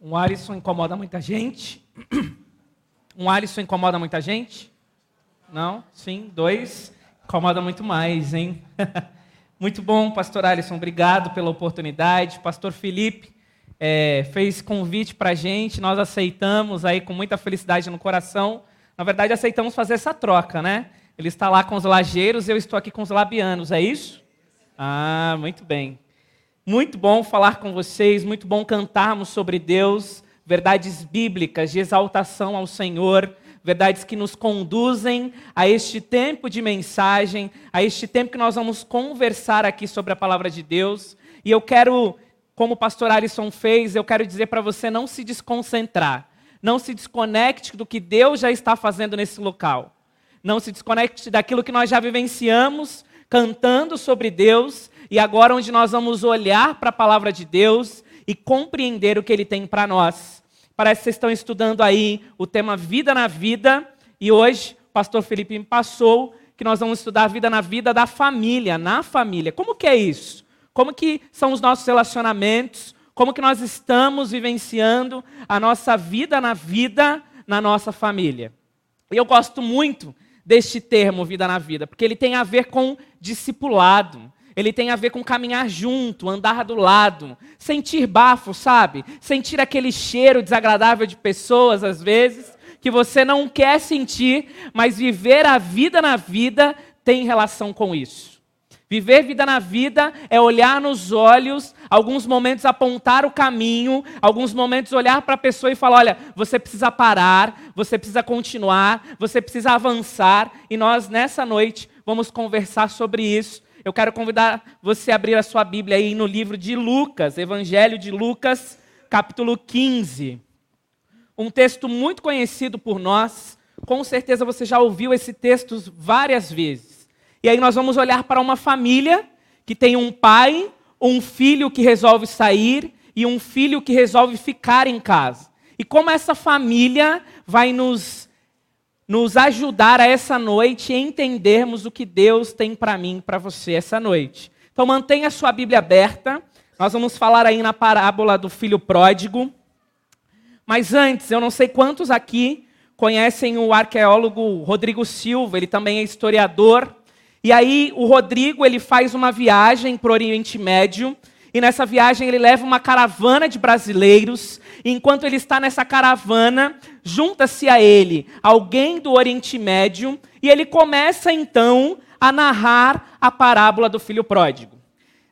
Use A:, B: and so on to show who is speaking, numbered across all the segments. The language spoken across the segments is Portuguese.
A: Um Alisson incomoda muita gente. Um Alisson incomoda muita gente? Não? Sim, dois. Incomoda muito mais, hein? muito bom, pastor Alisson. Obrigado pela oportunidade. Pastor Felipe é, fez convite para a gente, nós aceitamos aí com muita felicidade no coração. Na verdade, aceitamos fazer essa troca, né? Ele está lá com os lajeiros, eu estou aqui com os labianos, é isso? Ah, muito bem. Muito bom falar com vocês, muito bom cantarmos sobre Deus, verdades bíblicas de exaltação ao Senhor, verdades que nos conduzem a este tempo de mensagem, a este tempo que nós vamos conversar aqui sobre a palavra de Deus. E eu quero, como o pastor Alisson fez, eu quero dizer para você não se desconcentrar, não se desconecte do que Deus já está fazendo nesse local. Não se desconecte daquilo que nós já vivenciamos, cantando sobre Deus, e agora onde nós vamos olhar para a palavra de Deus e compreender o que ele tem para nós. Parece que vocês estão estudando aí o tema Vida na Vida, e hoje o pastor Felipe me passou que nós vamos estudar a vida na vida da família, na família. Como que é isso? Como que são os nossos relacionamentos? Como que nós estamos vivenciando a nossa vida na vida na nossa família? E eu gosto muito deste termo vida na vida, porque ele tem a ver com discipulado ele tem a ver com caminhar junto, andar do lado, sentir bafo, sabe? Sentir aquele cheiro desagradável de pessoas, às vezes, que você não quer sentir, mas viver a vida na vida tem relação com isso. Viver vida na vida é olhar nos olhos, alguns momentos apontar o caminho, alguns momentos olhar para a pessoa e falar: olha, você precisa parar, você precisa continuar, você precisa avançar. E nós, nessa noite, vamos conversar sobre isso eu quero convidar você a abrir a sua Bíblia aí no livro de Lucas, Evangelho de Lucas, capítulo 15. Um texto muito conhecido por nós, com certeza você já ouviu esse texto várias vezes. E aí nós vamos olhar para uma família que tem um pai, um filho que resolve sair e um filho que resolve ficar em casa. E como essa família vai nos nos ajudar a essa noite entendermos o que Deus tem para mim, para você essa noite. Então mantenha a sua Bíblia aberta. Nós vamos falar aí na parábola do filho pródigo. Mas antes, eu não sei quantos aqui conhecem o arqueólogo Rodrigo Silva, ele também é historiador. E aí o Rodrigo, ele faz uma viagem para o Oriente Médio, e nessa viagem ele leva uma caravana de brasileiros. E enquanto ele está nessa caravana, junta-se a ele alguém do Oriente Médio e ele começa então a narrar a parábola do filho pródigo.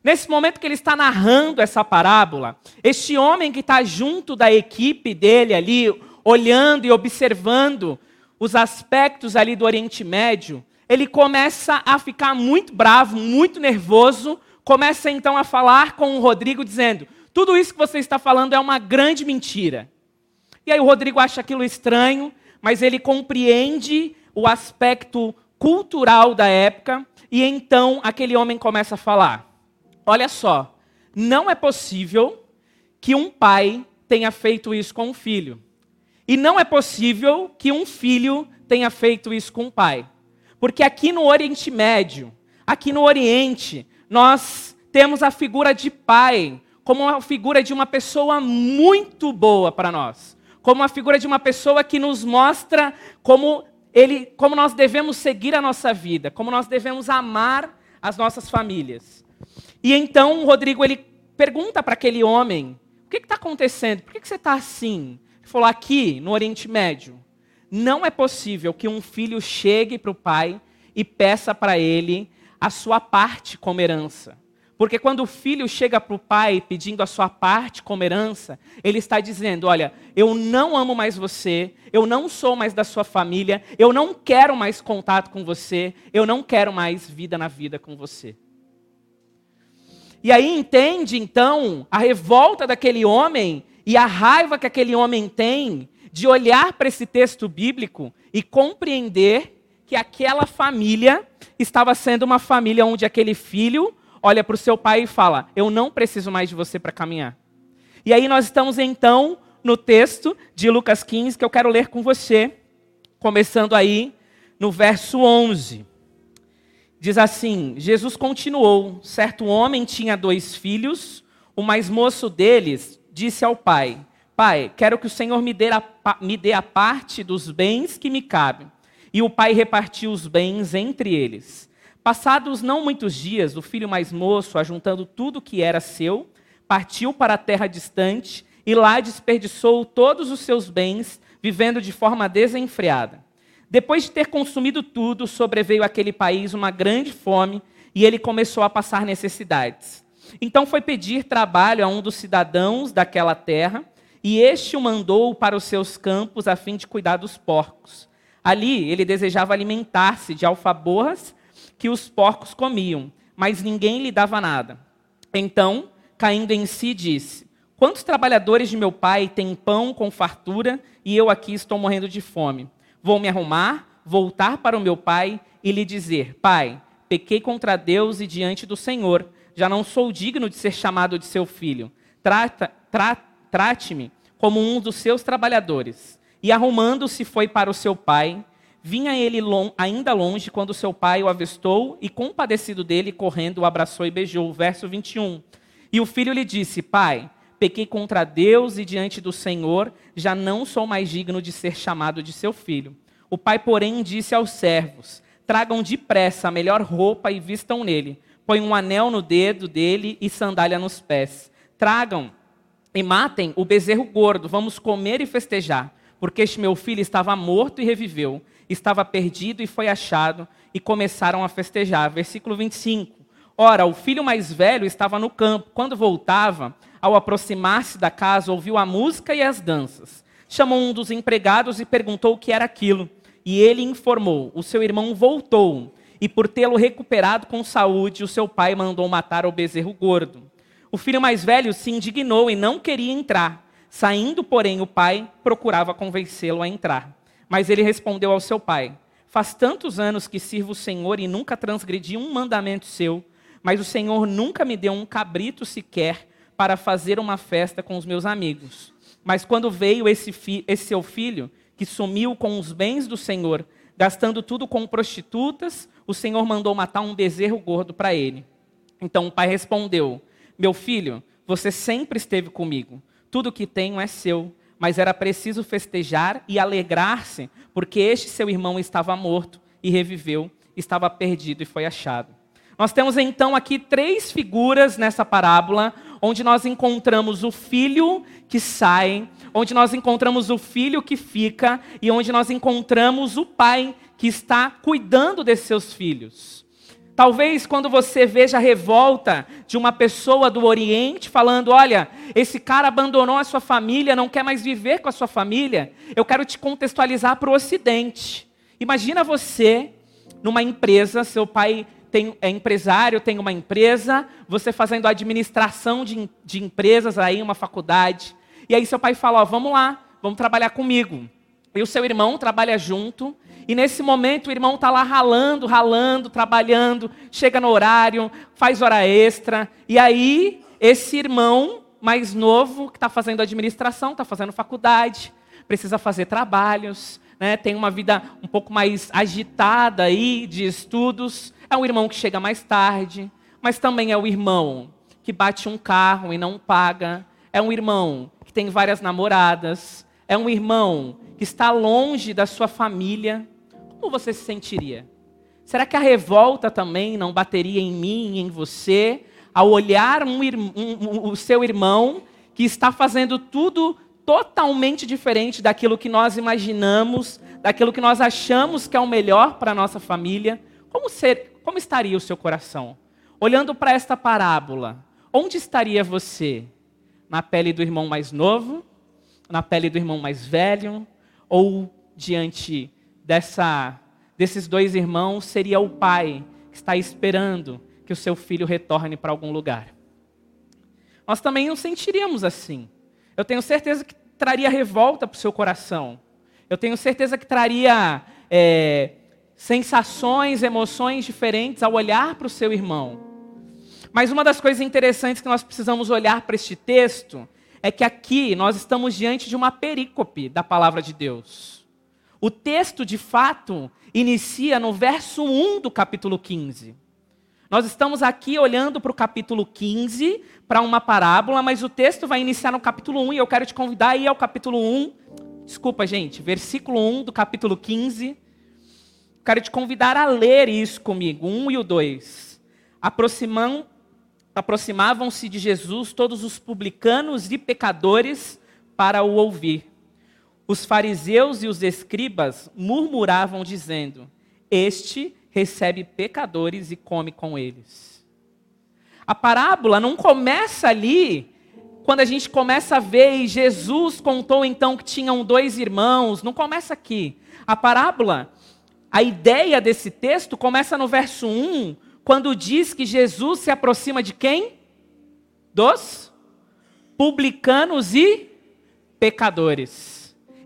A: Nesse momento que ele está narrando essa parábola, este homem que está junto da equipe dele ali, olhando e observando os aspectos ali do Oriente Médio, ele começa a ficar muito bravo, muito nervoso, começa então a falar com o Rodrigo, dizendo: tudo isso que você está falando é uma grande mentira. E aí o Rodrigo acha aquilo estranho, mas ele compreende o aspecto cultural da época, e então aquele homem começa a falar: Olha só, não é possível que um pai tenha feito isso com um filho. E não é possível que um filho tenha feito isso com um pai. Porque aqui no Oriente Médio, aqui no Oriente, nós temos a figura de pai como uma figura de uma pessoa muito boa para nós, como uma figura de uma pessoa que nos mostra como ele, como nós devemos seguir a nossa vida, como nós devemos amar as nossas famílias. E então o Rodrigo ele pergunta para aquele homem: o que está acontecendo? Por que, que você está assim? Ele falou: aqui no Oriente Médio, não é possível que um filho chegue para o pai e peça para ele a sua parte como herança. Porque quando o filho chega para o pai pedindo a sua parte como herança, ele está dizendo: Olha, eu não amo mais você, eu não sou mais da sua família, eu não quero mais contato com você, eu não quero mais vida na vida com você. E aí entende então a revolta daquele homem e a raiva que aquele homem tem de olhar para esse texto bíblico e compreender que aquela família estava sendo uma família onde aquele filho olha para o seu pai e fala: Eu não preciso mais de você para caminhar. E aí nós estamos então no texto de Lucas 15 que eu quero ler com você, começando aí no verso 11. Diz assim: Jesus continuou: Certo homem tinha dois filhos, o mais moço deles disse ao pai: Pai, quero que o Senhor me dê, a, me dê a parte dos bens que me cabem. E o pai repartiu os bens entre eles. Passados não muitos dias, o filho mais moço, ajuntando tudo que era seu, partiu para a terra distante e lá desperdiçou todos os seus bens, vivendo de forma desenfreada. Depois de ter consumido tudo, sobreveio àquele país uma grande fome e ele começou a passar necessidades. Então foi pedir trabalho a um dos cidadãos daquela terra e este o mandou para os seus campos a fim de cuidar dos porcos. Ali ele desejava alimentar-se de alfaborras que os porcos comiam, mas ninguém lhe dava nada. Então, caindo em si, disse: Quantos trabalhadores de meu pai têm pão com fartura e eu aqui estou morrendo de fome? Vou me arrumar, voltar para o meu pai e lhe dizer: Pai, pequei contra Deus e diante do Senhor, já não sou digno de ser chamado de seu filho. Trata, trata Trate-me como um dos seus trabalhadores. E arrumando-se foi para o seu pai. Vinha ele long, ainda longe quando seu pai o avistou e, compadecido dele, correndo, o abraçou e beijou. Verso 21. E o filho lhe disse: Pai, pequei contra Deus e diante do Senhor, já não sou mais digno de ser chamado de seu filho. O pai, porém, disse aos servos: Tragam depressa a melhor roupa e vistam nele. Põe um anel no dedo dele e sandália nos pés. Tragam e matem o bezerro gordo, vamos comer e festejar, porque este meu filho estava morto e reviveu, estava perdido e foi achado, e começaram a festejar. Versículo 25. Ora, o filho mais velho estava no campo. Quando voltava, ao aproximar-se da casa, ouviu a música e as danças. Chamou um dos empregados e perguntou o que era aquilo. E ele informou: o seu irmão voltou, e por tê-lo recuperado com saúde, o seu pai mandou matar o bezerro gordo. O filho mais velho se indignou e não queria entrar. Saindo, porém, o pai procurava convencê-lo a entrar. Mas ele respondeu ao seu pai: Faz tantos anos que sirvo o Senhor e nunca transgredi um mandamento seu, mas o Senhor nunca me deu um cabrito sequer para fazer uma festa com os meus amigos. Mas quando veio esse, esse seu filho, que sumiu com os bens do Senhor, gastando tudo com prostitutas, o Senhor mandou matar um bezerro gordo para ele. Então o pai respondeu: meu filho, você sempre esteve comigo. Tudo que tenho é seu. Mas era preciso festejar e alegrar-se, porque este seu irmão estava morto e reviveu, estava perdido e foi achado. Nós temos então aqui três figuras nessa parábola, onde nós encontramos o filho que sai, onde nós encontramos o filho que fica e onde nós encontramos o pai que está cuidando desses seus filhos. Talvez quando você veja a revolta de uma pessoa do Oriente falando: olha, esse cara abandonou a sua família, não quer mais viver com a sua família, eu quero te contextualizar para o Ocidente. Imagina você numa empresa, seu pai tem, é empresário, tem uma empresa, você fazendo administração de, de empresas aí, uma faculdade, e aí seu pai fala: ó, vamos lá, vamos trabalhar comigo. E o seu irmão trabalha junto, e nesse momento o irmão está lá ralando, ralando, trabalhando, chega no horário, faz hora extra. E aí, esse irmão mais novo, que está fazendo administração, está fazendo faculdade, precisa fazer trabalhos, né, tem uma vida um pouco mais agitada aí de estudos. É um irmão que chega mais tarde, mas também é o irmão que bate um carro e não paga. É um irmão que tem várias namoradas. É um irmão que está longe da sua família como você se sentiria? Será que a revolta também não bateria em mim em você ao olhar um, um, um, o seu irmão que está fazendo tudo totalmente diferente daquilo que nós imaginamos, daquilo que nós achamos que é o melhor para a nossa família? Como, ser, como estaria o seu coração? Olhando para esta parábola, onde estaria você? Na pele do irmão mais novo? Na pele do irmão mais velho? Ou diante dessa, desses dois irmãos seria o pai que está esperando que o seu filho retorne para algum lugar. Nós também nos sentiríamos assim. Eu tenho certeza que traria revolta para o seu coração. Eu tenho certeza que traria é, sensações, emoções diferentes ao olhar para o seu irmão. Mas uma das coisas interessantes que nós precisamos olhar para este texto é que aqui nós estamos diante de uma perícope da palavra de Deus. O texto, de fato, inicia no verso 1 do capítulo 15. Nós estamos aqui olhando para o capítulo 15, para uma parábola, mas o texto vai iniciar no capítulo 1 e eu quero te convidar a ir ao capítulo 1. Desculpa, gente, versículo 1 do capítulo 15. Quero te convidar a ler isso comigo, 1 e o 2. Aproximam, aproximavam-se de Jesus todos os publicanos e pecadores para o ouvir. Os fariseus e os escribas murmuravam, dizendo: Este recebe pecadores e come com eles. A parábola não começa ali, quando a gente começa a ver e Jesus contou então que tinham dois irmãos, não começa aqui. A parábola, a ideia desse texto começa no verso 1, quando diz que Jesus se aproxima de quem? Dos publicanos e pecadores.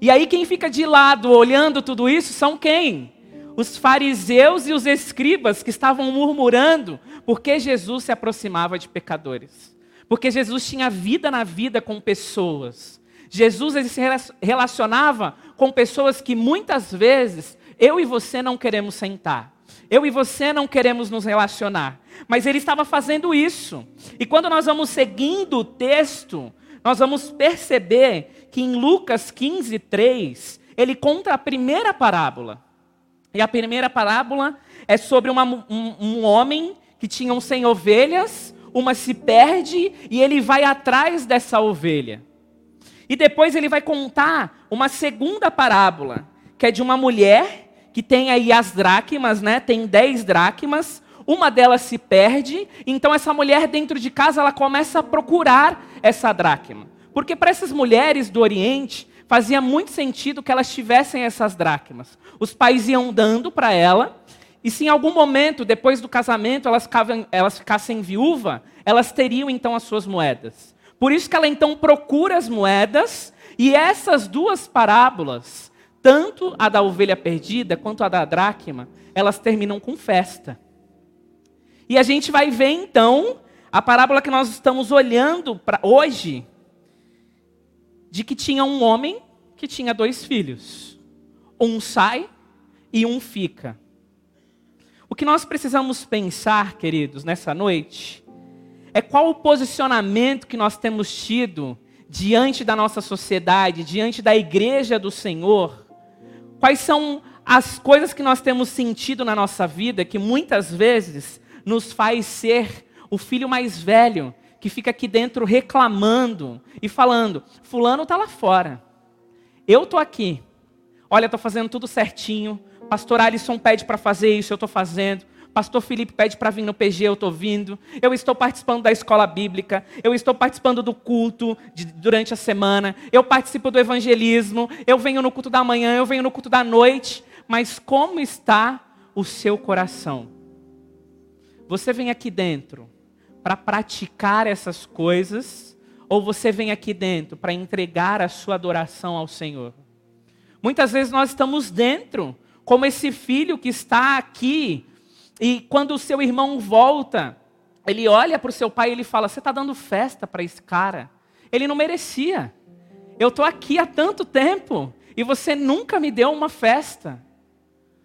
A: E aí quem fica de lado olhando tudo isso são quem? Os fariseus e os escribas que estavam murmurando porque Jesus se aproximava de pecadores. Porque Jesus tinha vida na vida com pessoas. Jesus se relacionava com pessoas que muitas vezes eu e você não queremos sentar. Eu e você não queremos nos relacionar. Mas ele estava fazendo isso. E quando nós vamos seguindo o texto, nós vamos perceber que em Lucas 15, 3, ele conta a primeira parábola. E a primeira parábola é sobre uma, um, um homem que tinha 100 ovelhas, uma se perde e ele vai atrás dessa ovelha. E depois ele vai contar uma segunda parábola, que é de uma mulher que tem aí as dracmas, né? Tem 10 dracmas, uma delas se perde, então essa mulher dentro de casa ela começa a procurar essa dracma. Porque para essas mulheres do Oriente fazia muito sentido que elas tivessem essas dracmas. Os pais iam dando para ela, e se em algum momento, depois do casamento, elas, elas ficassem viúva, elas teriam então as suas moedas. Por isso que ela então procura as moedas, e essas duas parábolas, tanto a da ovelha perdida quanto a da dracma, elas terminam com festa. E a gente vai ver então a parábola que nós estamos olhando para hoje, de que tinha um homem que tinha dois filhos. Um sai e um fica. O que nós precisamos pensar, queridos, nessa noite, é qual o posicionamento que nós temos tido diante da nossa sociedade, diante da igreja do Senhor. Quais são as coisas que nós temos sentido na nossa vida que muitas vezes nos faz ser o filho mais velho que fica aqui dentro reclamando e falando: Fulano está lá fora, eu estou aqui. Olha, estou fazendo tudo certinho. Pastor Alisson pede para fazer isso, eu estou fazendo. Pastor Felipe pede para vir no PG, eu estou vindo. Eu estou participando da escola bíblica. Eu estou participando do culto de, durante a semana. Eu participo do evangelismo. Eu venho no culto da manhã, eu venho no culto da noite. Mas como está o seu coração? Você vem aqui dentro para praticar essas coisas, ou você vem aqui dentro para entregar a sua adoração ao Senhor? Muitas vezes nós estamos dentro, como esse filho que está aqui, e quando o seu irmão volta, ele olha para o seu pai e ele fala: Você está dando festa para esse cara? Ele não merecia. Eu estou aqui há tanto tempo e você nunca me deu uma festa.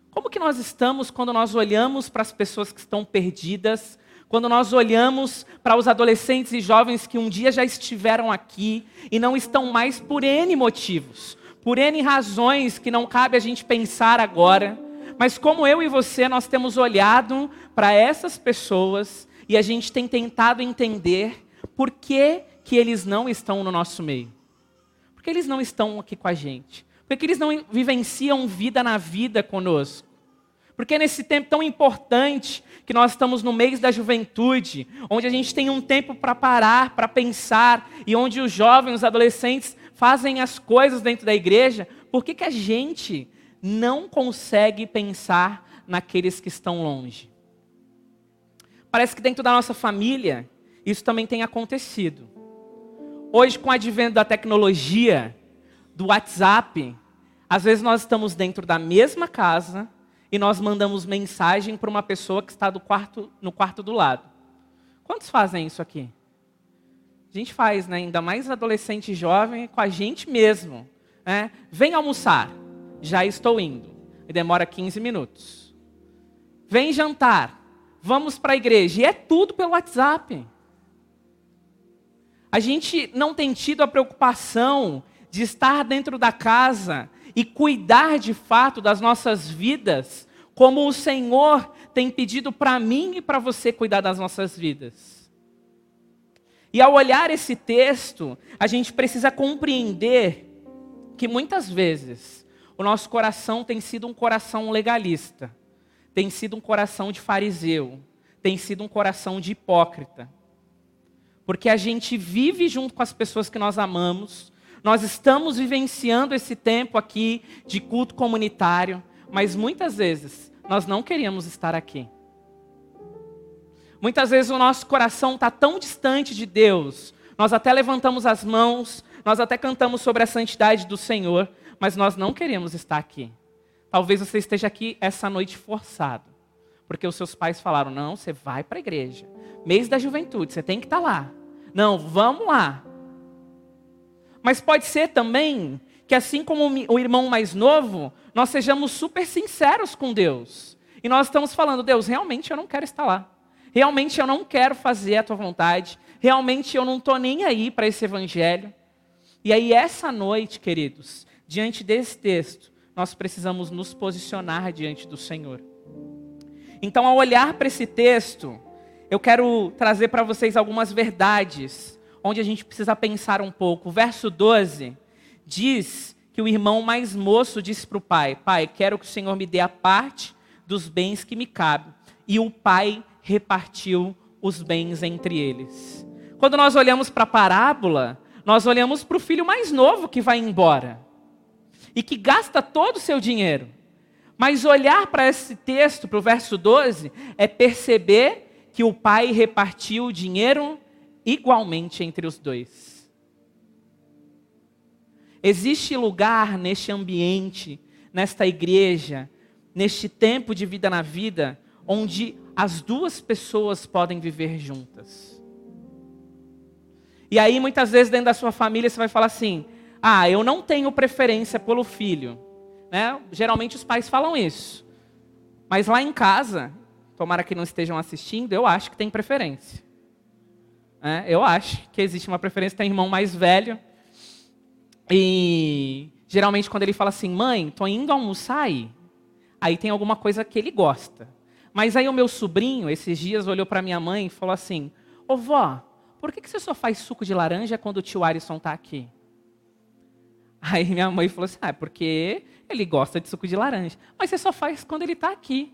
A: Como que nós estamos quando nós olhamos para as pessoas que estão perdidas, quando nós olhamos para os adolescentes e jovens que um dia já estiveram aqui e não estão mais por N motivos, por N razões que não cabe a gente pensar agora, mas como eu e você, nós temos olhado para essas pessoas e a gente tem tentado entender por que, que eles não estão no nosso meio. Por que eles não estão aqui com a gente? Porque eles não vivenciam vida na vida conosco. Porque nesse tempo tão importante que nós estamos no mês da juventude, onde a gente tem um tempo para parar, para pensar, e onde os jovens, os adolescentes fazem as coisas dentro da igreja, por que, que a gente não consegue pensar naqueles que estão longe? Parece que dentro da nossa família, isso também tem acontecido. Hoje, com o advento da tecnologia, do WhatsApp, às vezes nós estamos dentro da mesma casa e nós mandamos mensagem para uma pessoa que está quarto, no quarto do lado. Quantos fazem isso aqui? A gente faz, né? ainda mais adolescente jovem, com a gente mesmo. Né? Vem almoçar, já estou indo. E demora 15 minutos. Vem jantar, vamos para a igreja. E é tudo pelo WhatsApp. A gente não tem tido a preocupação de estar dentro da casa e cuidar de fato das nossas vidas, como o Senhor tem pedido para mim e para você cuidar das nossas vidas. E ao olhar esse texto, a gente precisa compreender que muitas vezes o nosso coração tem sido um coração legalista, tem sido um coração de fariseu, tem sido um coração de hipócrita. Porque a gente vive junto com as pessoas que nós amamos, nós estamos vivenciando esse tempo aqui de culto comunitário, mas muitas vezes nós não queríamos estar aqui. Muitas vezes o nosso coração está tão distante de Deus, nós até levantamos as mãos, nós até cantamos sobre a santidade do Senhor, mas nós não queremos estar aqui. Talvez você esteja aqui essa noite forçado, porque os seus pais falaram: não, você vai para a igreja, mês da juventude, você tem que estar tá lá. Não, vamos lá. Mas pode ser também que, assim como o irmão mais novo, nós sejamos super sinceros com Deus. E nós estamos falando, Deus, realmente eu não quero estar lá. Realmente eu não quero fazer a tua vontade. Realmente eu não estou nem aí para esse evangelho. E aí, essa noite, queridos, diante desse texto, nós precisamos nos posicionar diante do Senhor. Então, ao olhar para esse texto, eu quero trazer para vocês algumas verdades onde a gente precisa pensar um pouco. O verso 12 diz que o irmão mais moço disse para o pai: Pai, quero que o Senhor me dê a parte dos bens que me cabe. E o pai repartiu os bens entre eles. Quando nós olhamos para a parábola, nós olhamos para o filho mais novo que vai embora e que gasta todo o seu dinheiro. Mas olhar para esse texto, para o verso 12, é perceber que o pai repartiu o dinheiro igualmente entre os dois. Existe lugar neste ambiente, nesta igreja, neste tempo de vida na vida, onde as duas pessoas podem viver juntas. E aí, muitas vezes, dentro da sua família, você vai falar assim: ah, eu não tenho preferência pelo filho. Né? Geralmente os pais falam isso. Mas lá em casa, tomara que não estejam assistindo, eu acho que tem preferência. É, eu acho que existe uma preferência, tem irmão mais velho. E geralmente quando ele fala assim, mãe, tô indo almoçar aí. Aí tem alguma coisa que ele gosta. Mas aí o meu sobrinho, esses dias, olhou para minha mãe e falou assim, ô vó, por que, que você só faz suco de laranja quando o tio Arisson está aqui? Aí minha mãe falou assim, ah, é porque ele gosta de suco de laranja. Mas você só faz quando ele está aqui.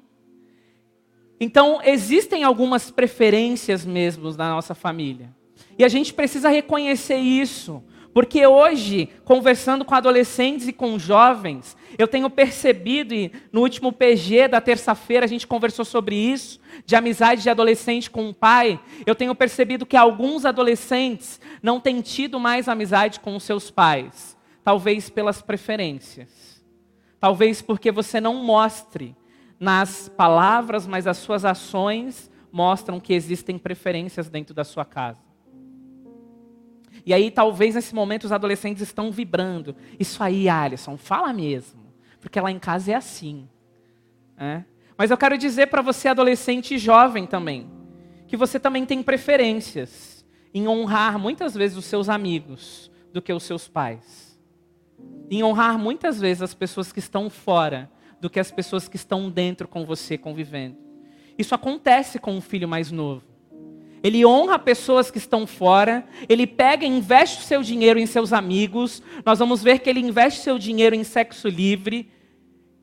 A: Então, existem algumas preferências mesmo na nossa família. E a gente precisa reconhecer isso. Porque hoje, conversando com adolescentes e com jovens, eu tenho percebido, e no último PG da terça-feira a gente conversou sobre isso, de amizade de adolescente com o pai, eu tenho percebido que alguns adolescentes não têm tido mais amizade com os seus pais. Talvez pelas preferências. Talvez porque você não mostre nas palavras, mas as suas ações mostram que existem preferências dentro da sua casa. E aí, talvez nesse momento, os adolescentes estão vibrando. Isso aí, Alisson, fala mesmo. Porque lá em casa é assim. É? Mas eu quero dizer para você, adolescente e jovem também, que você também tem preferências em honrar muitas vezes os seus amigos do que os seus pais. Em honrar muitas vezes as pessoas que estão fora do que as pessoas que estão dentro com você convivendo. Isso acontece com o filho mais novo. Ele honra pessoas que estão fora, ele pega e investe o seu dinheiro em seus amigos. Nós vamos ver que ele investe seu dinheiro em sexo livre.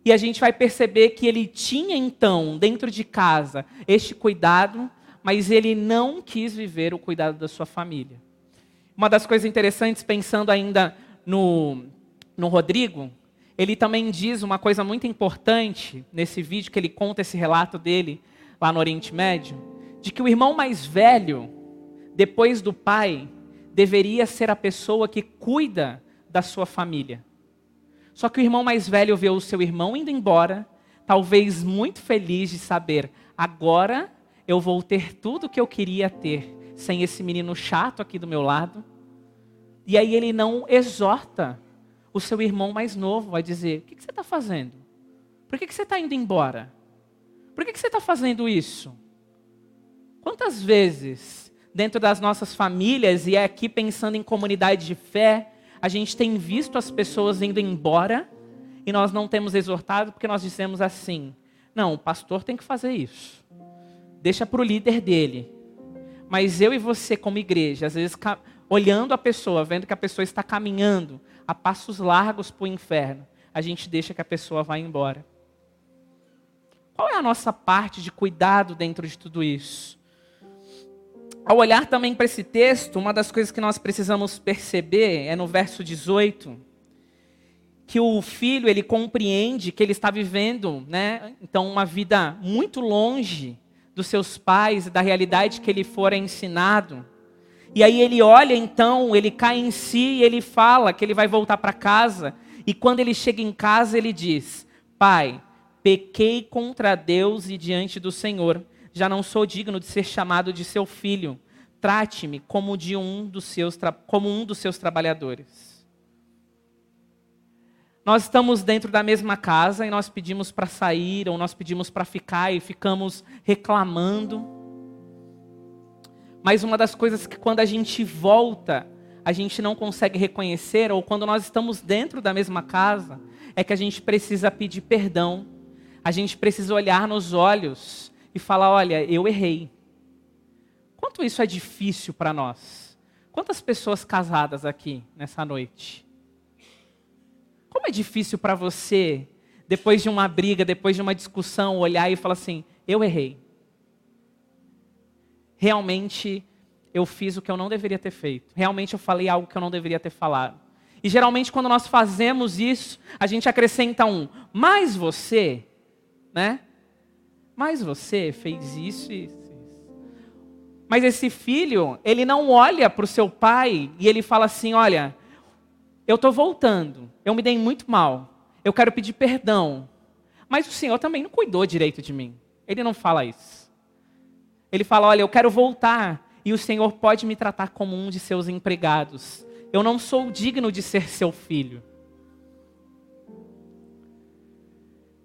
A: E a gente vai perceber que ele tinha então, dentro de casa, este cuidado, mas ele não quis viver o cuidado da sua família. Uma das coisas interessantes, pensando ainda no, no Rodrigo, ele também diz uma coisa muito importante nesse vídeo que ele conta esse relato dele lá no Oriente Médio, de que o irmão mais velho, depois do pai, deveria ser a pessoa que cuida da sua família. Só que o irmão mais velho vê o seu irmão indo embora, talvez muito feliz de saber, agora eu vou ter tudo que eu queria ter, sem esse menino chato aqui do meu lado. E aí ele não exorta o seu irmão mais novo vai dizer: O que, você está fazendo? Por que, você está indo embora? Por que, você está fazendo isso? Quantas vezes, dentro das nossas famílias, e é aqui pensando em comunidade de fé, a gente tem visto as pessoas indo embora e nós não temos exortado porque nós dissemos assim: não, o pastor tem que fazer isso. Deixa para o líder dele. Mas eu e você, como igreja, às vezes olhando a pessoa, vendo que a pessoa está caminhando a passos largos para o inferno, a gente deixa que a pessoa vá embora. Qual é a nossa parte de cuidado dentro de tudo isso? Ao olhar também para esse texto, uma das coisas que nós precisamos perceber é no verso 18, que o filho ele compreende que ele está vivendo, né, então uma vida muito longe dos seus pais e da realidade que ele fora ensinado. E aí ele olha então, ele cai em si e ele fala que ele vai voltar para casa. E quando ele chega em casa, ele diz: Pai, pequei contra Deus e diante do Senhor já não sou digno de ser chamado de seu filho. Trate-me como de um dos seus como um dos seus trabalhadores. Nós estamos dentro da mesma casa e nós pedimos para sair ou nós pedimos para ficar e ficamos reclamando. Mas uma das coisas que quando a gente volta, a gente não consegue reconhecer ou quando nós estamos dentro da mesma casa, é que a gente precisa pedir perdão. A gente precisa olhar nos olhos e falar: olha, eu errei. Quanto isso é difícil para nós? Quantas pessoas casadas aqui nessa noite? Como é difícil para você, depois de uma briga, depois de uma discussão, olhar e falar assim: eu errei. Realmente eu fiz o que eu não deveria ter feito. Realmente eu falei algo que eu não deveria ter falado. E geralmente quando nós fazemos isso, a gente acrescenta um, mas você, né? Mas você fez isso e isso. Mas esse filho, ele não olha para o seu pai e ele fala assim: Olha, eu estou voltando, eu me dei muito mal, eu quero pedir perdão. Mas o Senhor também não cuidou direito de mim. Ele não fala isso. Ele fala: Olha, eu quero voltar e o Senhor pode me tratar como um de seus empregados. Eu não sou digno de ser seu filho.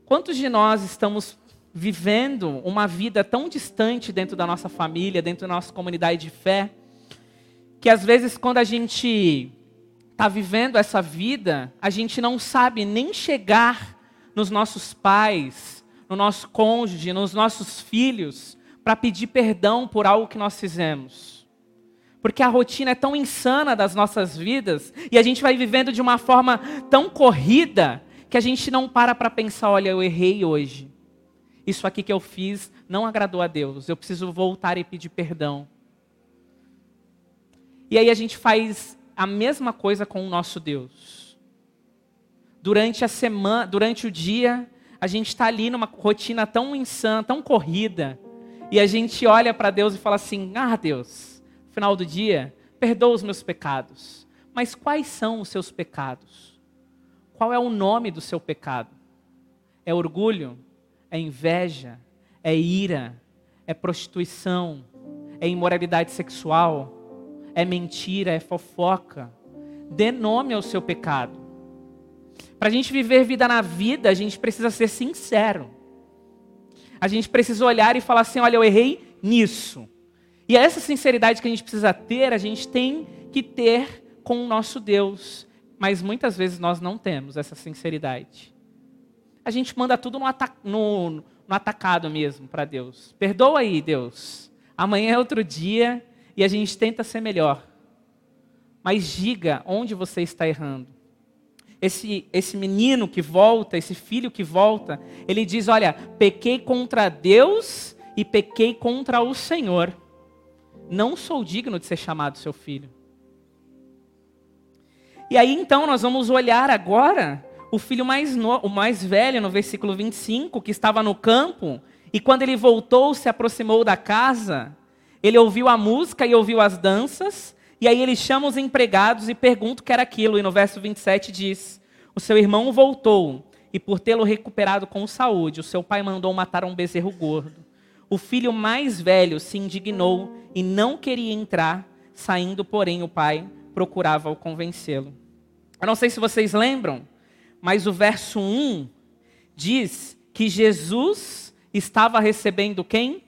A: Quantos de nós estamos vivendo uma vida tão distante dentro da nossa família, dentro da nossa comunidade de fé, que às vezes quando a gente está vivendo essa vida, a gente não sabe nem chegar nos nossos pais, no nosso cônjuge, nos nossos filhos, para pedir perdão por algo que nós fizemos. Porque a rotina é tão insana das nossas vidas e a gente vai vivendo de uma forma tão corrida que a gente não para para pensar: olha, eu errei hoje isso aqui que eu fiz não agradou a Deus, eu preciso voltar e pedir perdão. E aí a gente faz a mesma coisa com o nosso Deus. Durante a semana, durante o dia, a gente está ali numa rotina tão insana, tão corrida, e a gente olha para Deus e fala assim: Ah, Deus, final do dia, perdoa os meus pecados. Mas quais são os seus pecados? Qual é o nome do seu pecado? É orgulho? é inveja, é ira, é prostituição, é imoralidade sexual, é mentira, é fofoca. Dê nome ao seu pecado. Para a gente viver vida na vida, a gente precisa ser sincero. A gente precisa olhar e falar assim: olha, eu errei nisso. E essa sinceridade que a gente precisa ter, a gente tem que ter com o nosso Deus. Mas muitas vezes nós não temos essa sinceridade a gente manda tudo no, no, no atacado mesmo para Deus. Perdoa aí, Deus. Amanhã é outro dia e a gente tenta ser melhor. Mas diga onde você está errando. Esse, esse menino que volta, esse filho que volta, ele diz: Olha, pequei contra Deus e pequei contra o Senhor. Não sou digno de ser chamado seu filho. E aí então nós vamos olhar agora o filho mais, no, o mais velho, no versículo 25, que estava no campo, e quando ele voltou, se aproximou da casa, ele ouviu a música e ouviu as danças, e aí ele chama os empregados e pergunta o que era aquilo, e no verso 27 diz: O seu irmão voltou, e por tê-lo recuperado com saúde, o seu pai mandou matar um bezerro gordo. O filho mais velho se indignou e não queria entrar, saindo, porém, o pai procurava-o convencê-lo. Eu não sei se vocês lembram, mas o verso 1 diz que Jesus estava recebendo quem?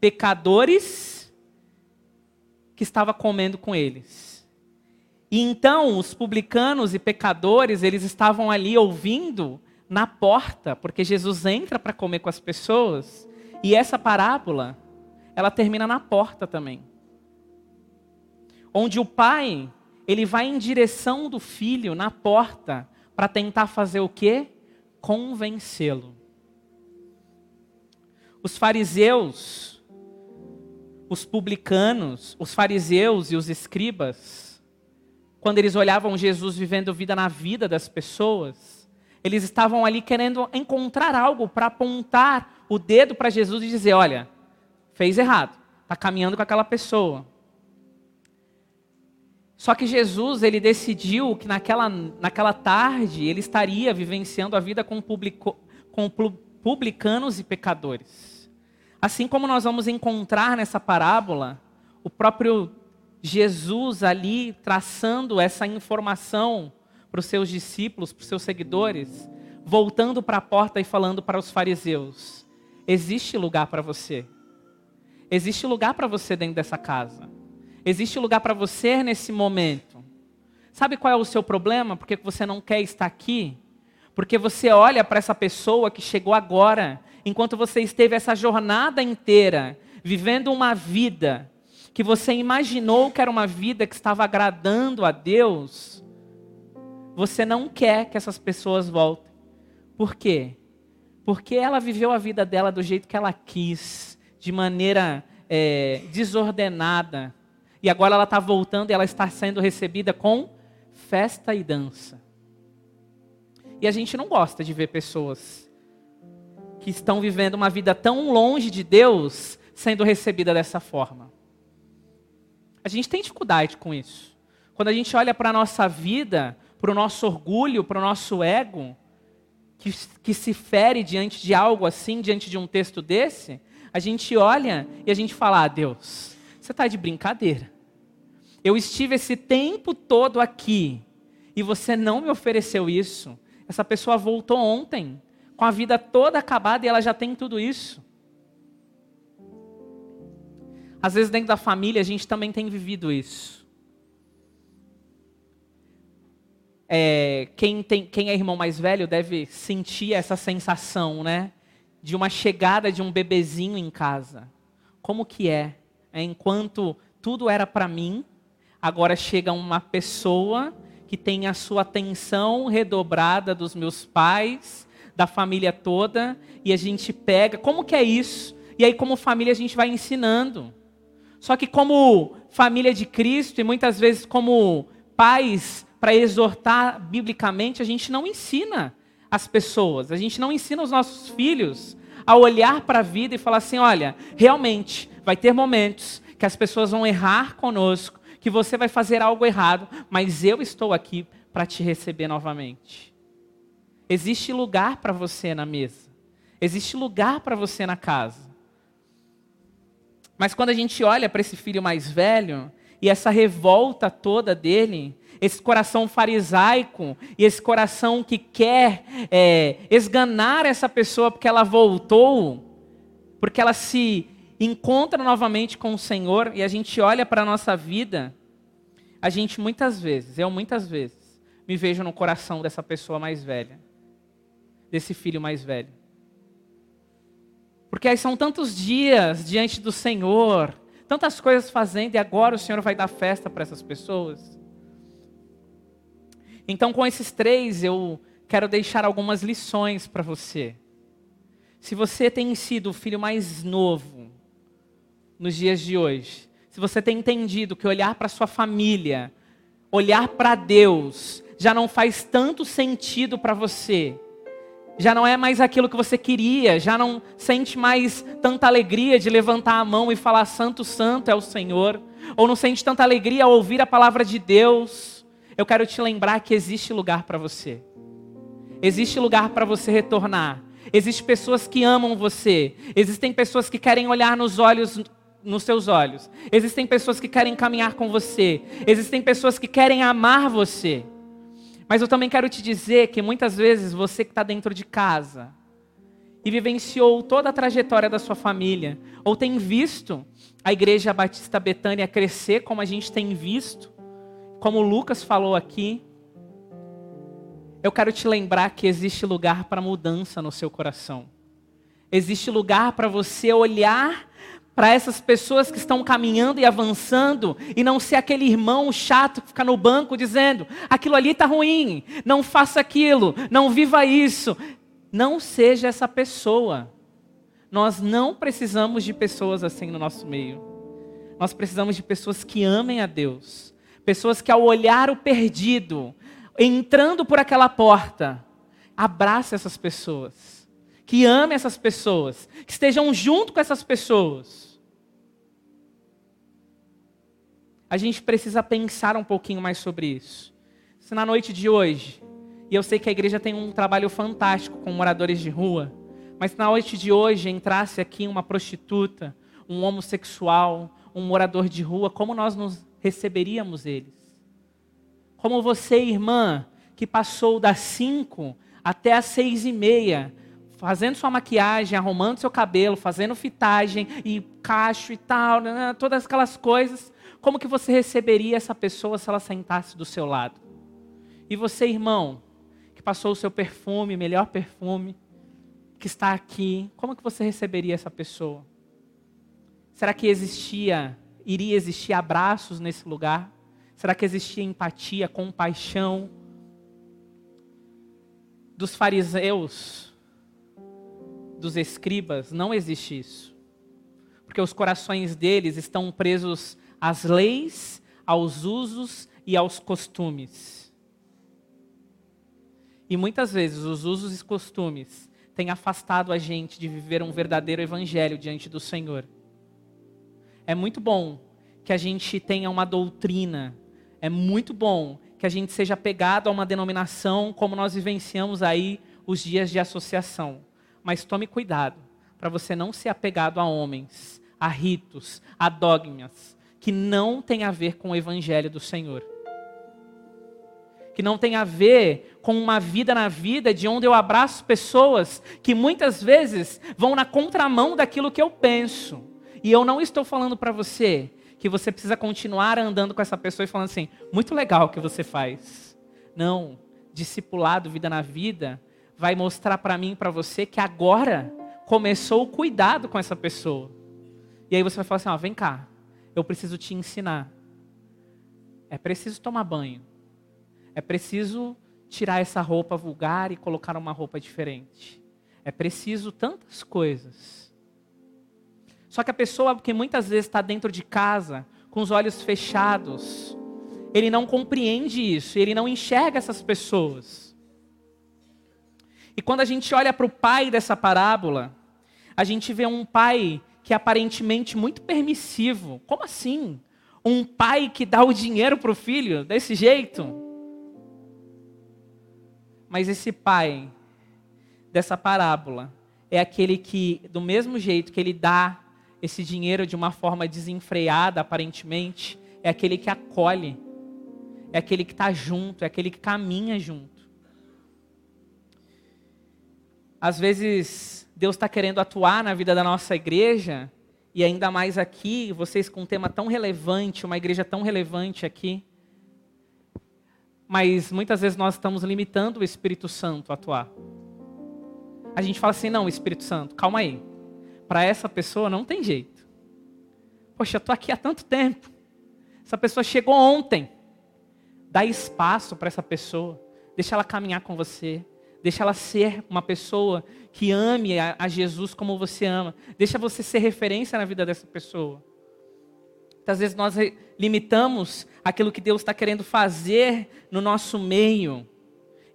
A: pecadores que estava comendo com eles. E então os publicanos e pecadores, eles estavam ali ouvindo na porta, porque Jesus entra para comer com as pessoas, e essa parábola, ela termina na porta também. Onde o pai, ele vai em direção do filho na porta para tentar fazer o quê? Convencê-lo. Os fariseus, os publicanos, os fariseus e os escribas, quando eles olhavam Jesus vivendo vida na vida das pessoas, eles estavam ali querendo encontrar algo para apontar o dedo para Jesus e dizer: olha, fez errado, está caminhando com aquela pessoa. Só que Jesus, ele decidiu que naquela, naquela tarde ele estaria vivenciando a vida com, publico, com publicanos e pecadores. Assim como nós vamos encontrar nessa parábola, o próprio Jesus ali traçando essa informação para os seus discípulos, para os seus seguidores, voltando para a porta e falando para os fariseus: existe lugar para você. Existe lugar para você dentro dessa casa. Existe lugar para você nesse momento. Sabe qual é o seu problema? Porque você não quer estar aqui? Porque você olha para essa pessoa que chegou agora, enquanto você esteve essa jornada inteira vivendo uma vida que você imaginou que era uma vida que estava agradando a Deus, você não quer que essas pessoas voltem. Por quê? Porque ela viveu a vida dela do jeito que ela quis, de maneira é, desordenada. E agora ela está voltando e ela está sendo recebida com festa e dança. E a gente não gosta de ver pessoas que estão vivendo uma vida tão longe de Deus sendo recebida dessa forma. A gente tem dificuldade com isso. Quando a gente olha para a nossa vida, para o nosso orgulho, para o nosso ego, que, que se fere diante de algo assim, diante de um texto desse, a gente olha e a gente fala: ah, Deus, você está de brincadeira. Eu estive esse tempo todo aqui e você não me ofereceu isso. Essa pessoa voltou ontem, com a vida toda acabada e ela já tem tudo isso. Às vezes, dentro da família, a gente também tem vivido isso. é, quem, tem, quem é irmão mais velho deve sentir essa sensação, né? De uma chegada de um bebezinho em casa. Como que é? é enquanto tudo era para mim, agora chega uma pessoa que tem a sua atenção redobrada dos meus pais, da família toda, e a gente pega. Como que é isso? E aí, como família, a gente vai ensinando. Só que, como família de Cristo, e muitas vezes como pais para exortar biblicamente, a gente não ensina as pessoas, a gente não ensina os nossos filhos a olhar para a vida e falar assim: olha, realmente vai ter momentos que as pessoas vão errar conosco, que você vai fazer algo errado, mas eu estou aqui para te receber novamente. Existe lugar para você na mesa, existe lugar para você na casa. Mas quando a gente olha para esse filho mais velho e essa revolta toda dele, esse coração farisaico e esse coração que quer é, esganar essa pessoa porque ela voltou, porque ela se encontra novamente com o Senhor e a gente olha para a nossa vida, a gente muitas vezes, eu muitas vezes, me vejo no coração dessa pessoa mais velha, desse filho mais velho. Porque aí são tantos dias diante do Senhor, tantas coisas fazendo, e agora o Senhor vai dar festa para essas pessoas. Então, com esses três, eu quero deixar algumas lições para você. Se você tem sido o filho mais novo nos dias de hoje, se você tem entendido que olhar para sua família, olhar para Deus, já não faz tanto sentido para você, já não é mais aquilo que você queria, já não sente mais tanta alegria de levantar a mão e falar: Santo, Santo é o Senhor, ou não sente tanta alegria ao ouvir a palavra de Deus eu quero te lembrar que existe lugar para você. Existe lugar para você retornar. Existem pessoas que amam você. Existem pessoas que querem olhar nos olhos nos seus olhos. Existem pessoas que querem caminhar com você. Existem pessoas que querem amar você. Mas eu também quero te dizer que muitas vezes você que está dentro de casa e vivenciou toda a trajetória da sua família, ou tem visto a Igreja Batista Betânia crescer como a gente tem visto, como o Lucas falou aqui, eu quero te lembrar que existe lugar para mudança no seu coração. Existe lugar para você olhar para essas pessoas que estão caminhando e avançando e não ser aquele irmão chato que fica no banco dizendo: aquilo ali está ruim, não faça aquilo, não viva isso. Não seja essa pessoa. Nós não precisamos de pessoas assim no nosso meio. Nós precisamos de pessoas que amem a Deus. Pessoas que, ao olhar o perdido, entrando por aquela porta, abrace essas pessoas. Que ame essas pessoas. Que estejam junto com essas pessoas. A gente precisa pensar um pouquinho mais sobre isso. Se na noite de hoje e eu sei que a igreja tem um trabalho fantástico com moradores de rua. Mas na noite de hoje entrasse aqui uma prostituta, um homossexual, um morador de rua, como nós nos receberíamos eles? Como você, irmã, que passou das cinco até as seis e meia, fazendo sua maquiagem, arrumando seu cabelo, fazendo fitagem e cacho e tal, né, né, todas aquelas coisas, como que você receberia essa pessoa se ela sentasse do seu lado? E você, irmão, que passou o seu perfume, melhor perfume, que está aqui, como que você receberia essa pessoa? Será que existia, iria existir abraços nesse lugar? Será que existia empatia, compaixão? Dos fariseus, dos escribas, não existe isso. Porque os corações deles estão presos às leis, aos usos e aos costumes. E muitas vezes os usos e costumes têm afastado a gente de viver um verdadeiro evangelho diante do Senhor. É muito bom que a gente tenha uma doutrina, é muito bom que a gente seja apegado a uma denominação como nós vivenciamos aí os dias de associação. Mas tome cuidado para você não ser apegado a homens, a ritos, a dogmas que não têm a ver com o evangelho do Senhor que não tem a ver com uma vida na vida de onde eu abraço pessoas que muitas vezes vão na contramão daquilo que eu penso. E eu não estou falando para você que você precisa continuar andando com essa pessoa e falando assim, muito legal o que você faz. Não, discipulado, vida na vida, vai mostrar para mim e para você que agora começou o cuidado com essa pessoa. E aí você vai falar assim, ó, vem cá, eu preciso te ensinar. É preciso tomar banho. É preciso tirar essa roupa vulgar e colocar uma roupa diferente. É preciso tantas coisas. Só que a pessoa que muitas vezes está dentro de casa, com os olhos fechados, ele não compreende isso, ele não enxerga essas pessoas. E quando a gente olha para o pai dessa parábola, a gente vê um pai que é aparentemente muito permissivo. Como assim? Um pai que dá o dinheiro para o filho desse jeito? Mas esse pai dessa parábola é aquele que, do mesmo jeito que ele dá esse dinheiro de uma forma desenfreada, aparentemente, é aquele que acolhe, é aquele que está junto, é aquele que caminha junto. Às vezes, Deus está querendo atuar na vida da nossa igreja, e ainda mais aqui, vocês com um tema tão relevante, uma igreja tão relevante aqui, mas muitas vezes nós estamos limitando o Espírito Santo a atuar. A gente fala assim: não, Espírito Santo, calma aí. Para essa pessoa não tem jeito. Poxa, eu estou aqui há tanto tempo. Essa pessoa chegou ontem. Dá espaço para essa pessoa. Deixa ela caminhar com você. Deixa ela ser uma pessoa que ame a, Jesus como você ama. Deixa você ser referência na vida dessa pessoa. Muitas vezes nós limitamos aquilo que Deus está querendo fazer no nosso meio.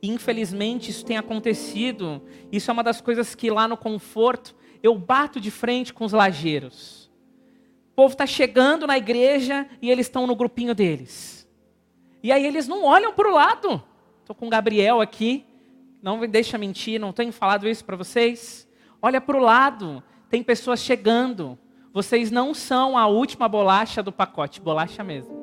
A: Infelizmente isso tem acontecido. Isso é uma das coisas que lá no conforto eu bato de frente com os lajeiros. O povo está chegando na igreja e eles estão no grupinho deles. E aí eles não olham para o lado. Estou com o Gabriel aqui. Não me deixa mentir, não tenho falado isso para vocês. Olha para o lado. Tem pessoas chegando. Vocês não são a última bolacha do pacote, bolacha mesmo.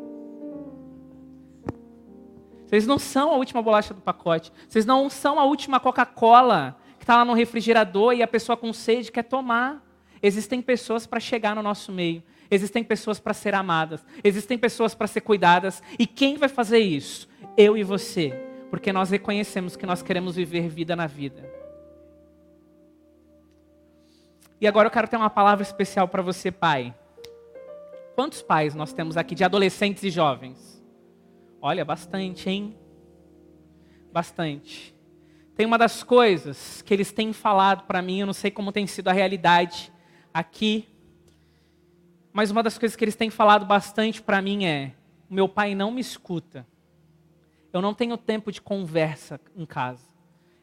A: Vocês não são a última bolacha do pacote. Vocês não são a última Coca-Cola que está lá no refrigerador e a pessoa com sede quer tomar. Existem pessoas para chegar no nosso meio. Existem pessoas para ser amadas. Existem pessoas para ser cuidadas. E quem vai fazer isso? Eu e você. Porque nós reconhecemos que nós queremos viver vida na vida. E agora eu quero ter uma palavra especial para você, pai. Quantos pais nós temos aqui de adolescentes e jovens? Olha, bastante, hein? Bastante. Tem uma das coisas que eles têm falado para mim, eu não sei como tem sido a realidade aqui, mas uma das coisas que eles têm falado bastante para mim é: meu pai não me escuta. Eu não tenho tempo de conversa em casa.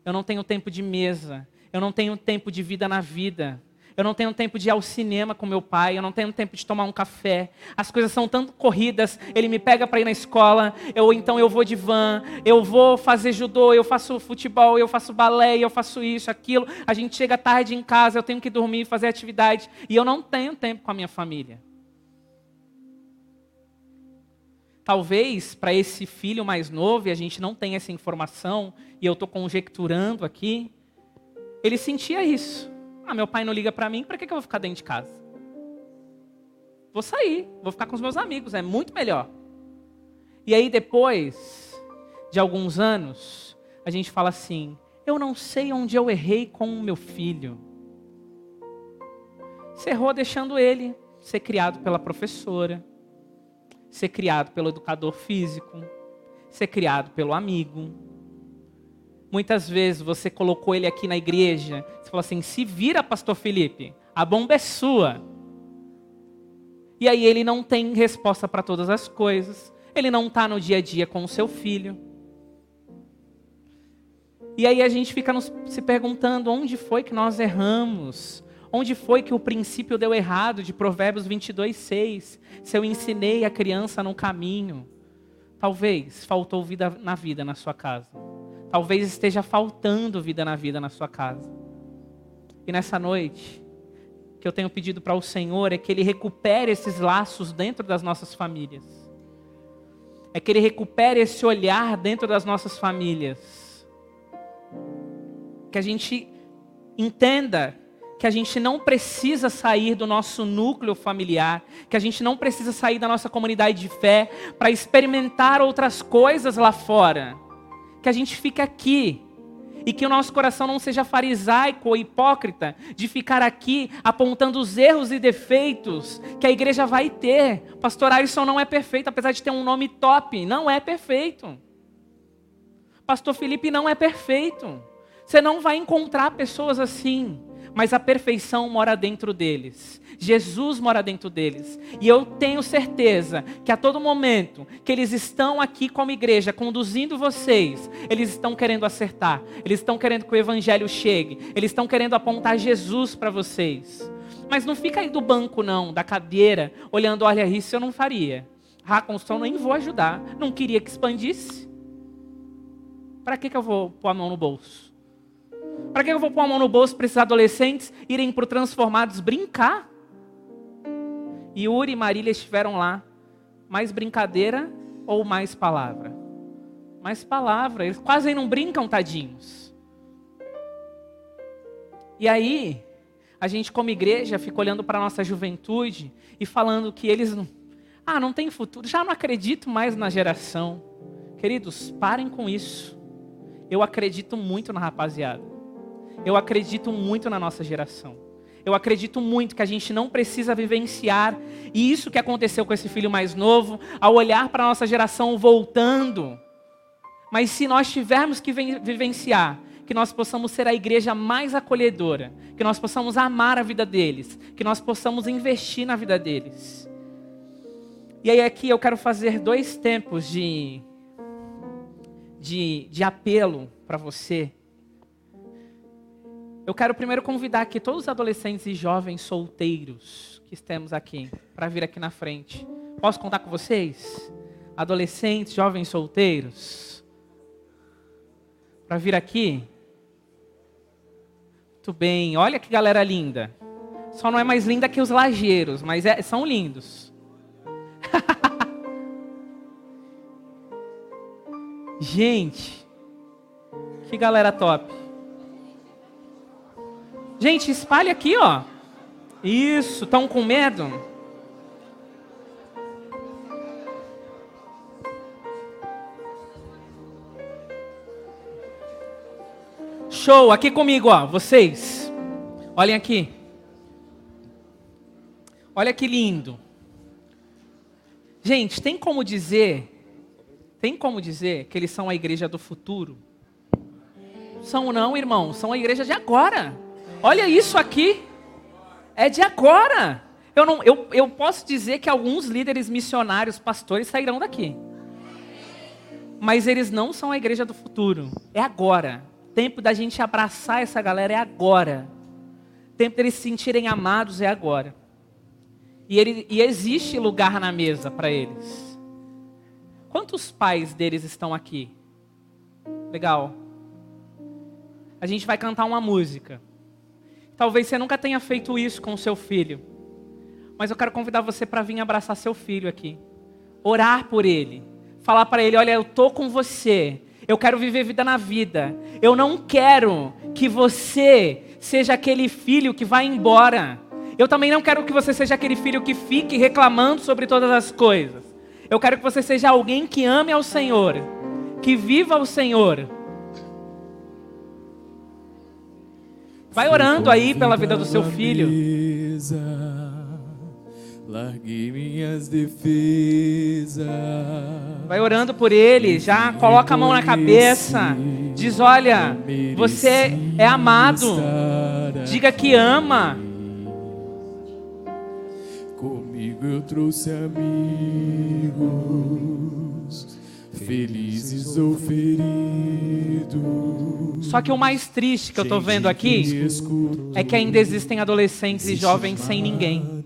A: Eu não tenho tempo de mesa. Eu não tenho tempo de vida na vida. Eu não tenho tempo de ir ao cinema com meu pai, eu não tenho tempo de tomar um café. As coisas são tanto corridas, ele me pega para ir na escola, eu então eu vou de van, eu vou fazer judô, eu faço futebol, eu faço balé, eu faço isso, aquilo. A gente chega tarde em casa, eu tenho que dormir, fazer atividade, e eu não tenho tempo com a minha família. Talvez para esse filho mais novo, e a gente não tem essa informação, e eu estou conjecturando aqui, ele sentia isso. Ah, meu pai não liga para mim, para que, que eu vou ficar dentro de casa? Vou sair, vou ficar com os meus amigos, é muito melhor. E aí depois de alguns anos, a gente fala assim: eu não sei onde eu errei com o meu filho. Você errou deixando ele ser criado pela professora, ser criado pelo educador físico, ser criado pelo amigo, Muitas vezes você colocou ele aqui na igreja, você falou assim: se vira, Pastor Felipe, a bomba é sua. E aí ele não tem resposta para todas as coisas, ele não está no dia a dia com o seu filho. E aí a gente fica nos, se perguntando: onde foi que nós erramos? Onde foi que o princípio deu errado de Provérbios 22, 6? Se eu ensinei a criança no caminho, talvez faltou vida na vida na sua casa. Talvez esteja faltando vida na vida na sua casa. E nessa noite, que eu tenho pedido para o Senhor é que Ele recupere esses laços dentro das nossas famílias. É que Ele recupere esse olhar dentro das nossas famílias. Que a gente entenda que a gente não precisa sair do nosso núcleo familiar, que a gente não precisa sair da nossa comunidade de fé para experimentar outras coisas lá fora que a gente fique aqui e que o nosso coração não seja farisaico ou hipócrita de ficar aqui apontando os erros e defeitos que a igreja vai ter. Pastor Alisson não é perfeito, apesar de ter um nome top, não é perfeito. Pastor Felipe não é perfeito. Você não vai encontrar pessoas assim mas a perfeição mora dentro deles. Jesus mora dentro deles. E eu tenho certeza que a todo momento que eles estão aqui como igreja, conduzindo vocês, eles estão querendo acertar, eles estão querendo que o evangelho chegue, eles estão querendo apontar Jesus para vocês. Mas não fica aí do banco, não, da cadeira, olhando, olha, isso eu não faria. Ah, construção nem vou ajudar. Não queria que expandisse. Para que, que eu vou pôr a mão no bolso? Para que eu vou pôr a mão no bolso para esses adolescentes irem para o Transformados brincar? E Uri e Marília estiveram lá. Mais brincadeira ou mais palavra? Mais palavra. Eles quase não brincam, tadinhos. E aí, a gente como igreja fica olhando para a nossa juventude e falando que eles não, ah, não tem futuro, já não acredito mais na geração. Queridos, parem com isso. Eu acredito muito na rapaziada. Eu acredito muito na nossa geração. Eu acredito muito que a gente não precisa vivenciar isso que aconteceu com esse filho mais novo, ao olhar para a nossa geração voltando. Mas se nós tivermos que vivenciar, que nós possamos ser a igreja mais acolhedora, que nós possamos amar a vida deles, que nós possamos investir na vida deles. E aí aqui eu quero fazer dois tempos de, de, de apelo para você eu quero primeiro convidar aqui todos os adolescentes e jovens solteiros que estamos aqui para vir aqui na frente. Posso contar com vocês? Adolescentes, jovens solteiros. Para vir aqui? Muito bem. Olha que galera linda. Só não é mais linda que os lajeiros, mas é, são lindos. Gente, que galera top. Gente, espalhe aqui, ó. Isso, estão com medo? Show, aqui comigo, ó, vocês. Olhem aqui. Olha que lindo. Gente, tem como dizer, tem como dizer que eles são a igreja do futuro? São não, irmão, são a igreja de agora. Olha isso aqui. É de agora. Eu, não, eu, eu posso dizer que alguns líderes missionários, pastores, sairão daqui. Mas eles não são a igreja do futuro. É agora. Tempo da gente abraçar essa galera é agora. Tempo deles se sentirem amados é agora. E, ele, e existe lugar na mesa para eles. Quantos pais deles estão aqui? Legal. A gente vai cantar uma música. Talvez você nunca tenha feito isso com o seu filho. Mas eu quero convidar você para vir abraçar seu filho aqui. Orar por ele. Falar para ele: olha, eu tô com você. Eu quero viver vida na vida. Eu não quero que você seja aquele filho que vai embora. Eu também não quero que você seja aquele filho que fique reclamando sobre todas as coisas. Eu quero que você seja alguém que ame ao Senhor, que viva ao Senhor Vai orando aí pela vida do seu filho. Larguei minhas defesas. Vai orando por ele, já coloca a mão na cabeça. Diz: Olha, você é amado. Diga que ama. Comigo eu trouxe amigos felizes ou feridos. Só que o mais triste que eu estou vendo aqui é que ainda existem adolescentes e jovens sem ninguém.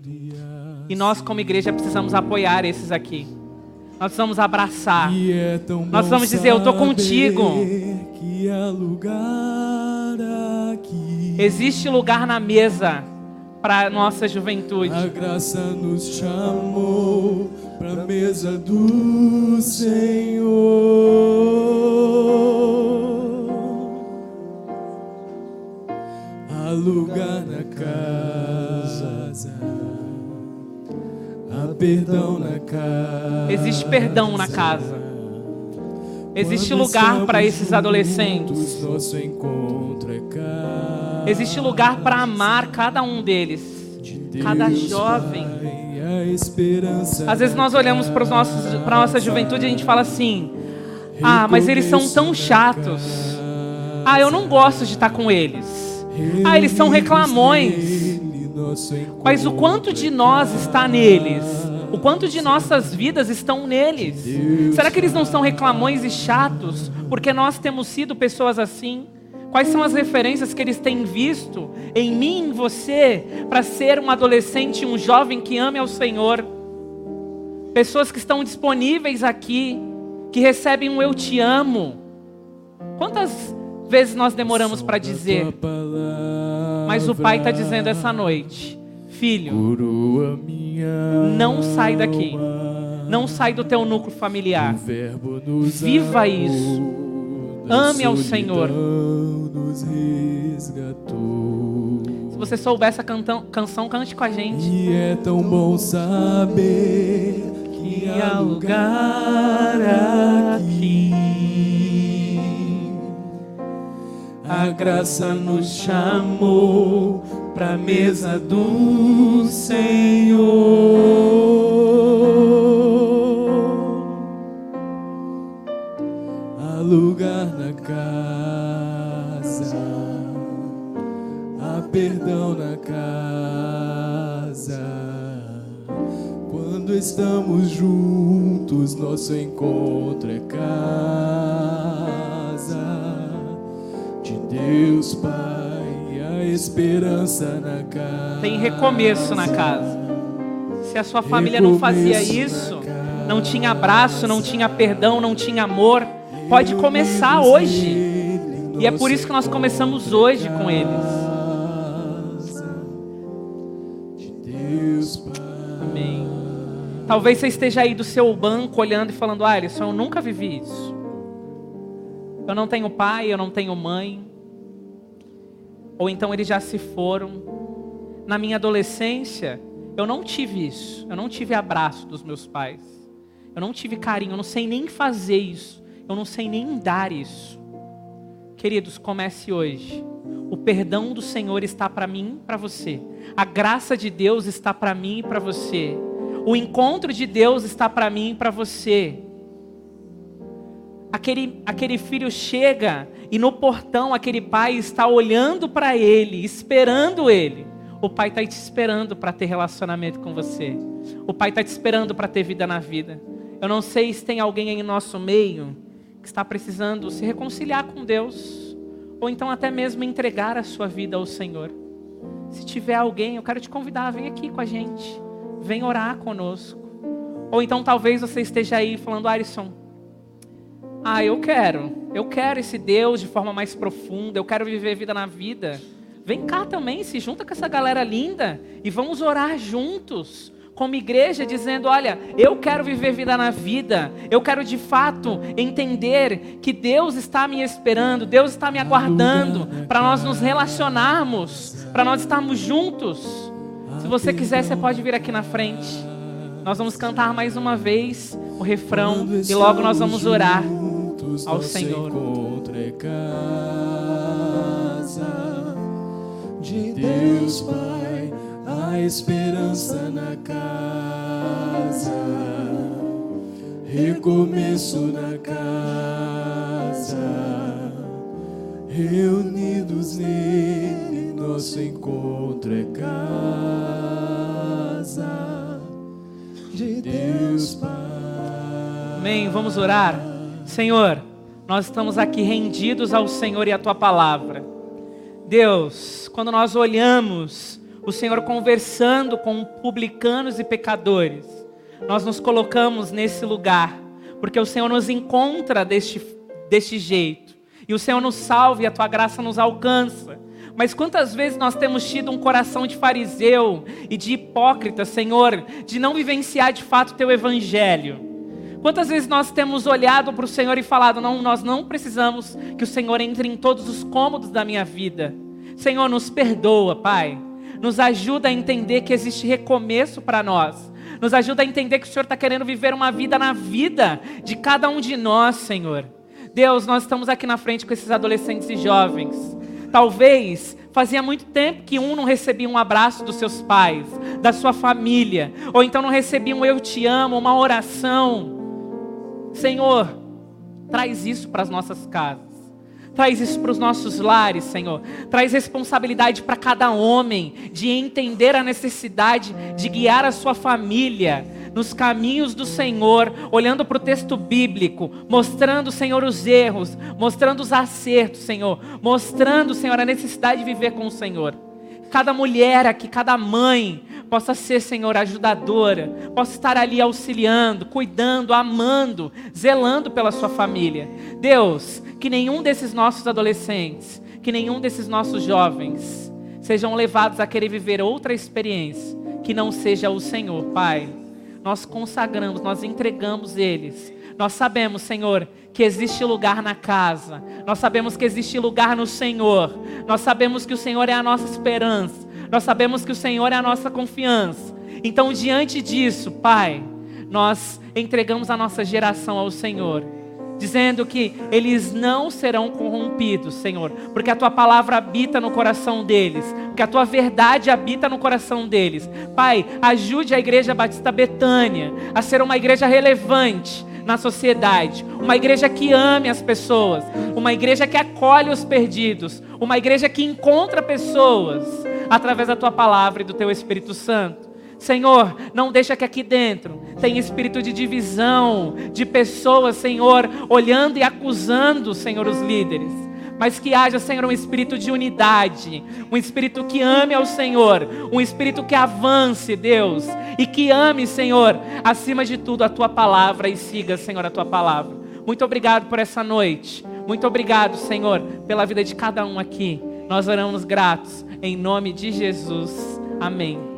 A: E nós, como igreja, precisamos apoiar esses aqui. Nós precisamos abraçar. É nós precisamos dizer: Eu estou contigo. Existe lugar na mesa para a nossa juventude. A graça nos chamou para mesa do Senhor. Lugar na casa. Há perdão na casa. Existe perdão na casa. Existe lugar para esses adolescentes. Nosso encontro é. Existe lugar para amar cada um deles, cada jovem. Às vezes nós olhamos para a nossa juventude e a gente fala assim: Ah, mas eles são tão chatos. Ah, eu não gosto de estar com eles. Ah, eles são reclamões. Mas o quanto de nós está neles? O quanto de nossas vidas estão neles? Será que eles não são reclamões e chatos porque nós temos sido pessoas assim? Quais são as referências que eles têm visto em mim, em você, para ser um adolescente, um jovem que ame ao Senhor? Pessoas que estão disponíveis aqui, que recebem um eu te amo. Quantas vezes nós demoramos para dizer? Mas o Pai está dizendo essa noite: Filho, não sai daqui. Não sai do teu núcleo familiar. Viva isso. Ame ao Senhor. Se você souber essa cantão, canção, cante com a gente. E é tão bom saber que há lugar aqui. A graça nos chamou para mesa do Senhor. lugar na casa, há perdão na casa. Quando estamos juntos, nosso encontro é casa Deus Pai, a esperança na casa. Tem recomeço na casa. Se a sua família não fazia isso, não tinha abraço, não tinha perdão, não tinha amor pode começar hoje. E é por isso que nós começamos hoje com eles. Amém. Talvez você esteja aí do seu banco olhando e falando: Ah, Alisson, eu nunca vivi isso. Eu não tenho pai, eu não tenho mãe. Ou então eles já se foram. Na minha adolescência, eu não tive isso. Eu não tive abraço dos meus pais. Eu não tive carinho. Eu não sei nem fazer isso. Eu não sei nem dar isso. Queridos, comece hoje. O perdão do Senhor está para mim e para você. A graça de Deus está para mim e para você. O encontro de Deus está para mim e para você. Aquele, aquele filho chega e no portão aquele pai está olhando para ele, esperando ele. O pai está te esperando para ter relacionamento com você. O pai está te esperando para ter vida na vida. Eu não sei se tem alguém aí no nosso meio que está precisando se reconciliar com Deus, ou então até mesmo entregar a sua vida ao Senhor. Se tiver alguém, eu quero te convidar, vem aqui com a gente, vem orar conosco. Ou então talvez você esteja aí falando, Alisson, ah, eu quero, eu quero esse Deus de forma mais profunda, eu quero viver vida na vida. Vem cá também, se junta com essa galera linda e vamos orar juntos, como igreja, dizendo: Olha, eu quero viver vida na vida, eu quero de fato entender que Deus está me esperando, Deus está me aguardando para nós nos relacionarmos, para nós estarmos juntos. Se você quiser, você pode vir aqui na frente. Nós vamos cantar mais uma vez o refrão e logo nós vamos orar ao Senhor
B: de Deus Pai, a esperança na casa, recomeço na casa, reunidos nele, nosso encontro é casa de Deus Pai.
A: Amém. Vamos orar. Senhor, nós estamos aqui rendidos ao Senhor e à tua palavra. Deus, quando nós olhamos o Senhor conversando com publicanos e pecadores, nós nos colocamos nesse lugar, porque o Senhor nos encontra deste, deste jeito, e o Senhor nos salva e a tua graça nos alcança. Mas quantas vezes nós temos tido um coração de fariseu e de hipócrita, Senhor, de não vivenciar de fato o teu evangelho? Quantas vezes nós temos olhado para o Senhor e falado: não, nós não precisamos que o Senhor entre em todos os cômodos da minha vida. Senhor, nos perdoa, Pai. Nos ajuda a entender que existe recomeço para nós. Nos ajuda a entender que o Senhor está querendo viver uma vida na vida de cada um de nós, Senhor. Deus, nós estamos aqui na frente com esses adolescentes e jovens. Talvez fazia muito tempo que um não recebia um abraço dos seus pais, da sua família, ou então não recebia um eu te amo, uma oração. Senhor, traz isso para as nossas casas. Traz isso para os nossos lares, Senhor. Traz responsabilidade para cada homem de entender a necessidade de guiar a sua família nos caminhos do Senhor, olhando para o texto bíblico, mostrando, Senhor, os erros, mostrando os acertos, Senhor, mostrando, Senhor, a necessidade de viver com o Senhor. Cada mulher aqui, cada mãe, possa ser, Senhor, ajudadora, possa estar ali auxiliando, cuidando, amando, zelando pela sua família. Deus, que nenhum desses nossos adolescentes, que nenhum desses nossos jovens sejam levados a querer viver outra experiência que não seja o Senhor, Pai. Nós consagramos, nós entregamos eles. Nós sabemos, Senhor, que existe lugar na casa. Nós sabemos que existe lugar no Senhor. Nós sabemos que o Senhor é a nossa esperança. Nós sabemos que o Senhor é a nossa confiança. Então, diante disso, Pai, nós entregamos a nossa geração ao Senhor, dizendo que eles não serão corrompidos, Senhor, porque a tua palavra habita no coração deles, porque a tua verdade habita no coração deles. Pai, ajude a Igreja Batista Betânia a ser uma igreja relevante na sociedade, uma igreja que ame as pessoas, uma igreja que acolhe os perdidos, uma igreja que encontra pessoas através da tua palavra e do teu Espírito Santo. Senhor, não deixa que aqui dentro tenha espírito de divisão, de pessoas, Senhor, olhando e acusando, Senhor, os líderes. Mas que haja, Senhor, um espírito de unidade, um espírito que ame ao Senhor, um espírito que avance, Deus, e que ame, Senhor, acima de tudo a tua palavra e siga, Senhor, a tua palavra. Muito obrigado por essa noite. Muito obrigado, Senhor, pela vida de cada um aqui. Nós oramos gratos em nome de Jesus. Amém.